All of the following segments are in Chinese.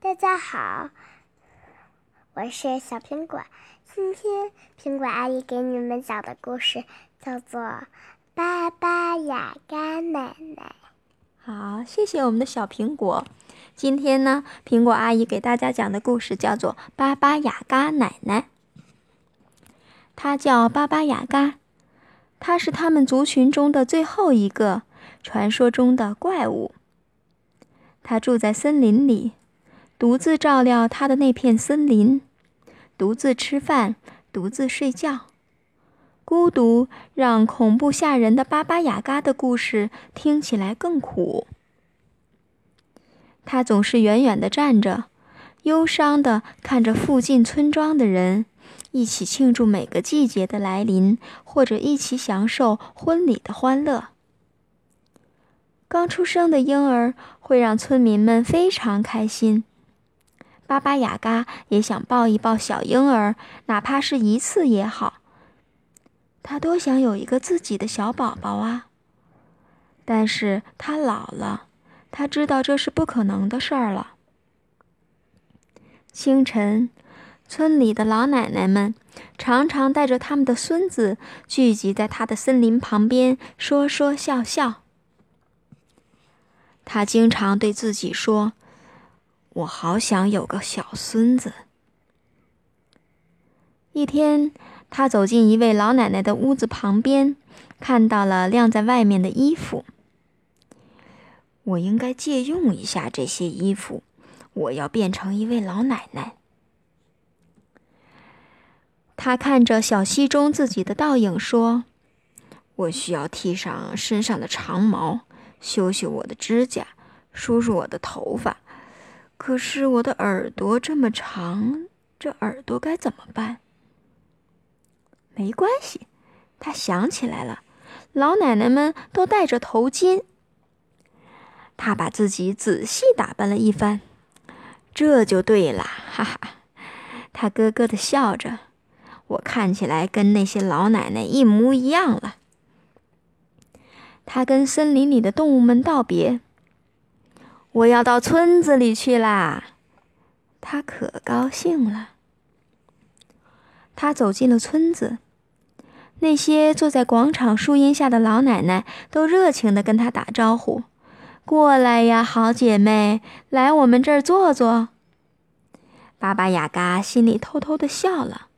大家好，我是小苹果。今天苹果阿姨给你们讲的故事叫做《巴巴雅嘎奶奶》。好，谢谢我们的小苹果。今天呢，苹果阿姨给大家讲的故事叫做《巴巴雅嘎奶奶》。她叫巴巴雅嘎，她是他们族群中的最后一个传说中的怪物。她住在森林里。独自照料他的那片森林，独自吃饭，独自睡觉。孤独让恐怖吓人的巴巴雅嘎的故事听起来更苦。他总是远远地站着，忧伤地看着附近村庄的人一起庆祝每个季节的来临，或者一起享受婚礼的欢乐。刚出生的婴儿会让村民们非常开心。巴巴雅嘎也想抱一抱小婴儿，哪怕是一次也好。他多想有一个自己的小宝宝啊！但是他老了，他知道这是不可能的事儿了。清晨，村里的老奶奶们常常带着他们的孙子聚集在他的森林旁边，说说笑笑。他经常对自己说。我好想有个小孙子。一天，他走进一位老奶奶的屋子旁边，看到了晾在外面的衣服。我应该借用一下这些衣服。我要变成一位老奶奶。他看着小溪中自己的倒影，说：“我需要剃上身上的长毛，修修我的指甲，梳梳我的头发。”可是我的耳朵这么长，这耳朵该怎么办？没关系，他想起来了，老奶奶们都戴着头巾。他把自己仔细打扮了一番，这就对了，哈哈！他咯咯的笑着，我看起来跟那些老奶奶一模一样了。他跟森林里的动物们道别。我要到村子里去啦！他可高兴了。他走进了村子，那些坐在广场树荫下的老奶奶都热情地跟他打招呼：“过来呀，好姐妹，来我们这儿坐坐。”巴巴雅嘎心里偷偷地笑了，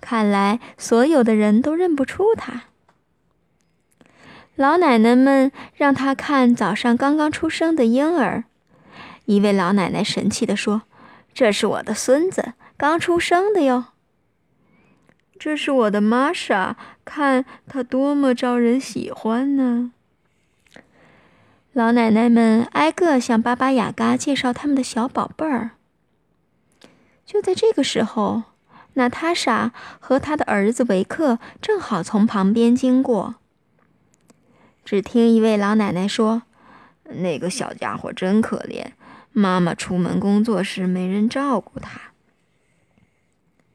看来所有的人都认不出他。老奶奶们让他看早上刚刚出生的婴儿。一位老奶奶神气地说：“这是我的孙子，刚出生的哟。这是我的玛莎，看他多么招人喜欢呢。”老奶奶们挨个向巴巴雅嘎介绍他们的小宝贝儿。就在这个时候，娜塔莎和他的儿子维克正好从旁边经过。只听一位老奶奶说：“那个小家伙真可怜，妈妈出门工作时没人照顾他。”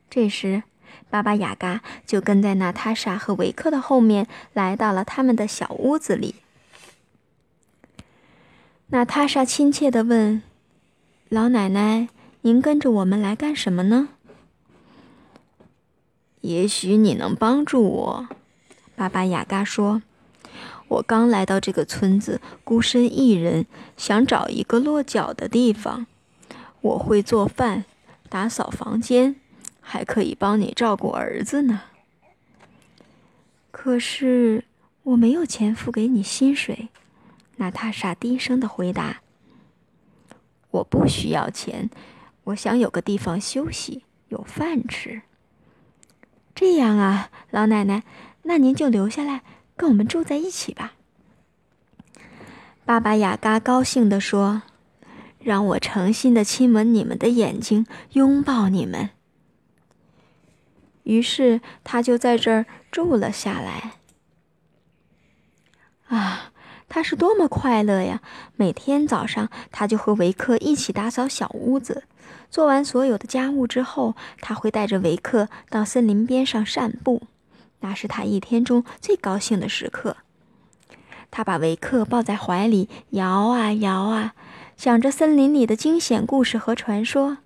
这时，巴巴雅嘎就跟在娜塔莎和维克的后面，来到了他们的小屋子里。娜塔莎亲切地问：“老奶奶，您跟着我们来干什么呢？”“也许你能帮助我。”巴巴雅嘎说。我刚来到这个村子，孤身一人，想找一个落脚的地方。我会做饭，打扫房间，还可以帮你照顾儿子呢。可是我没有钱付给你薪水。”娜塔莎低声的回答。“我不需要钱，我想有个地方休息，有饭吃。”这样啊，老奶奶，那您就留下来。跟我们住在一起吧，爸爸雅嘎高兴地说：“让我诚心的亲吻你们的眼睛，拥抱你们。”于是他就在这儿住了下来。啊，他是多么快乐呀！每天早上，他就和维克一起打扫小屋子。做完所有的家务之后，他会带着维克到森林边上散步。那是他一天中最高兴的时刻。他把维克抱在怀里，摇啊摇啊，想着森林里的惊险故事和传说。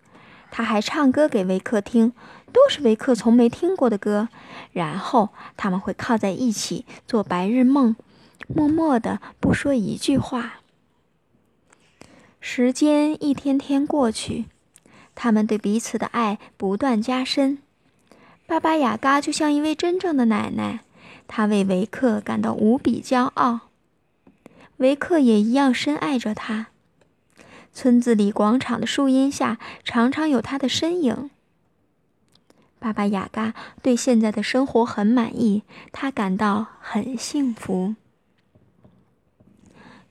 他还唱歌给维克听，都是维克从没听过的歌。然后他们会靠在一起做白日梦，默默的不说一句话。时间一天天过去，他们对彼此的爱不断加深。巴巴雅嘎就像一位真正的奶奶，她为维克感到无比骄傲。维克也一样深爱着她。村子里广场的树荫下，常常有他的身影。巴巴雅嘎对现在的生活很满意，他感到很幸福。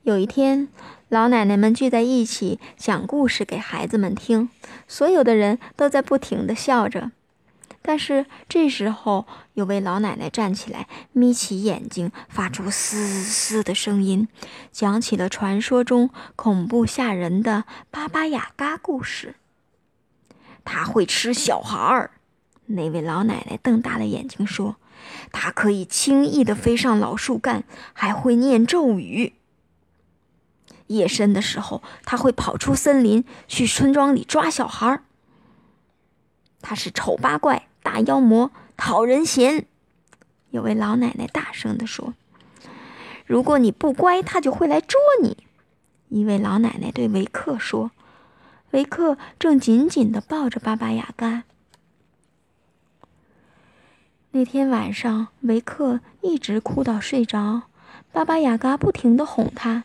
有一天，老奶奶们聚在一起讲故事给孩子们听，所有的人都在不停的笑着。但是这时候，有位老奶奶站起来，眯起眼睛，发出嘶嘶的声音，讲起了传说中恐怖吓人的巴巴雅嘎故事。他会吃小孩儿，那位老奶奶瞪大了眼睛说：“他可以轻易的飞上老树干，还会念咒语。夜深的时候，他会跑出森林，去村庄里抓小孩儿。他是丑八怪。”大妖魔讨人嫌，有位老奶奶大声地说：“如果你不乖，他就会来捉你。”一位老奶奶对维克说：“维克正紧紧地抱着巴巴雅嘎。”那天晚上，维克一直哭到睡着，巴巴雅嘎不停地哄他，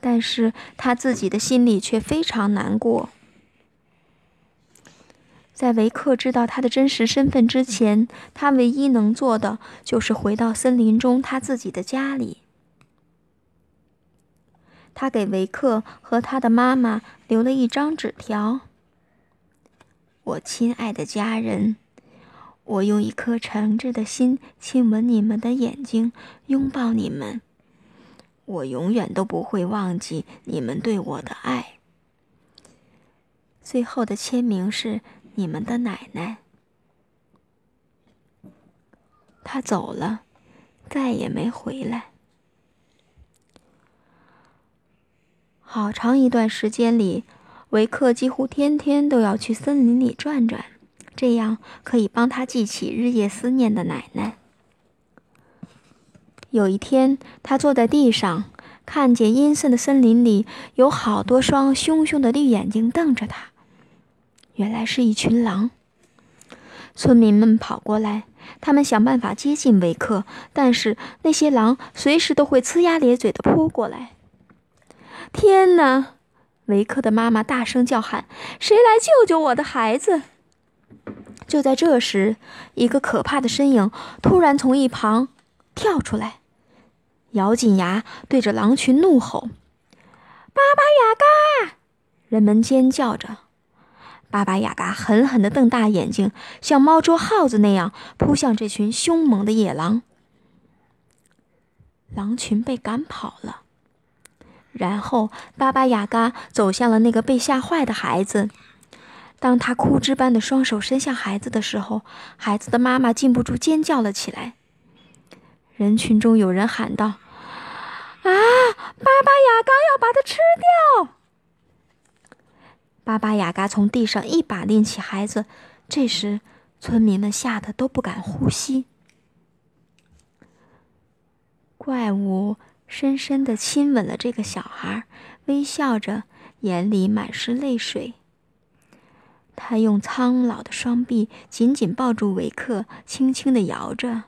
但是他自己的心里却非常难过。在维克知道他的真实身份之前，他唯一能做的就是回到森林中他自己的家里。他给维克和他的妈妈留了一张纸条：“我亲爱的家人，我用一颗诚挚的心亲吻你们的眼睛，拥抱你们。我永远都不会忘记你们对我的爱。”最后的签名是。你们的奶奶，她走了，再也没回来。好长一段时间里，维克几乎天天都要去森林里转转，这样可以帮他记起日夜思念的奶奶。有一天，他坐在地上，看见阴森的森林里有好多双凶凶的绿眼睛瞪着他。原来是一群狼。村民们跑过来，他们想办法接近维克，但是那些狼随时都会呲牙咧嘴的扑过来。天哪！维克的妈妈大声叫喊：“谁来救救我的孩子？”就在这时，一个可怕的身影突然从一旁跳出来，咬紧牙对着狼群怒吼：“巴巴雅嘎！”人们尖叫着。巴巴雅嘎狠狠地瞪大眼睛，像猫捉耗子那样扑向这群凶猛的野狼。狼群被赶跑了，然后巴巴雅嘎走向了那个被吓坏的孩子。当他枯枝般的双手伸向孩子的时候，孩子的妈妈禁不住尖叫了起来。人群中有人喊道：“啊，巴巴雅嘎要把他吃掉！”巴巴雅嘎从地上一把拎起孩子，这时村民们吓得都不敢呼吸。怪物深深的亲吻了这个小孩，微笑着，眼里满是泪水。他用苍老的双臂紧紧抱住维克，轻轻的摇着。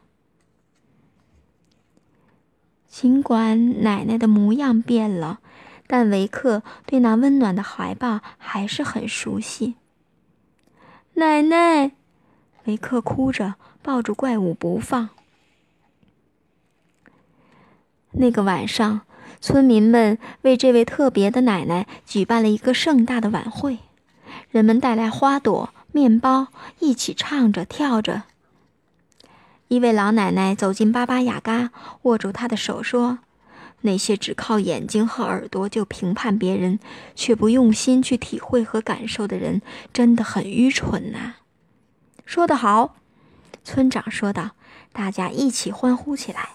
尽管奶奶的模样变了。但维克对那温暖的怀抱还是很熟悉。奶奶，维克哭着抱住怪物不放。那个晚上，村民们为这位特别的奶奶举办了一个盛大的晚会，人们带来花朵、面包，一起唱着跳着。一位老奶奶走进巴巴雅嘎，握住他的手说。那些只靠眼睛和耳朵就评判别人，却不用心去体会和感受的人，真的很愚蠢呐！说得好，村长说道。大家一起欢呼起来。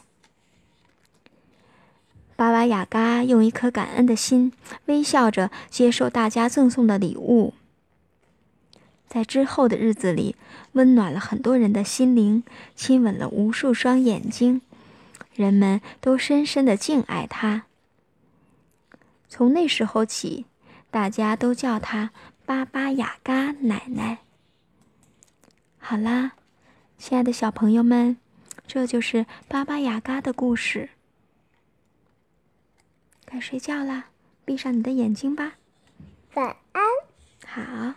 巴巴雅嘎用一颗感恩的心，微笑着接受大家赠送的礼物。在之后的日子里，温暖了很多人的心灵，亲吻了无数双眼睛，人们都深深的敬爱他。从那时候起，大家都叫他巴巴雅嘎奶奶。好啦，亲爱的小朋友们，这就是巴巴雅嘎的故事。该睡觉啦，闭上你的眼睛吧。晚安。好。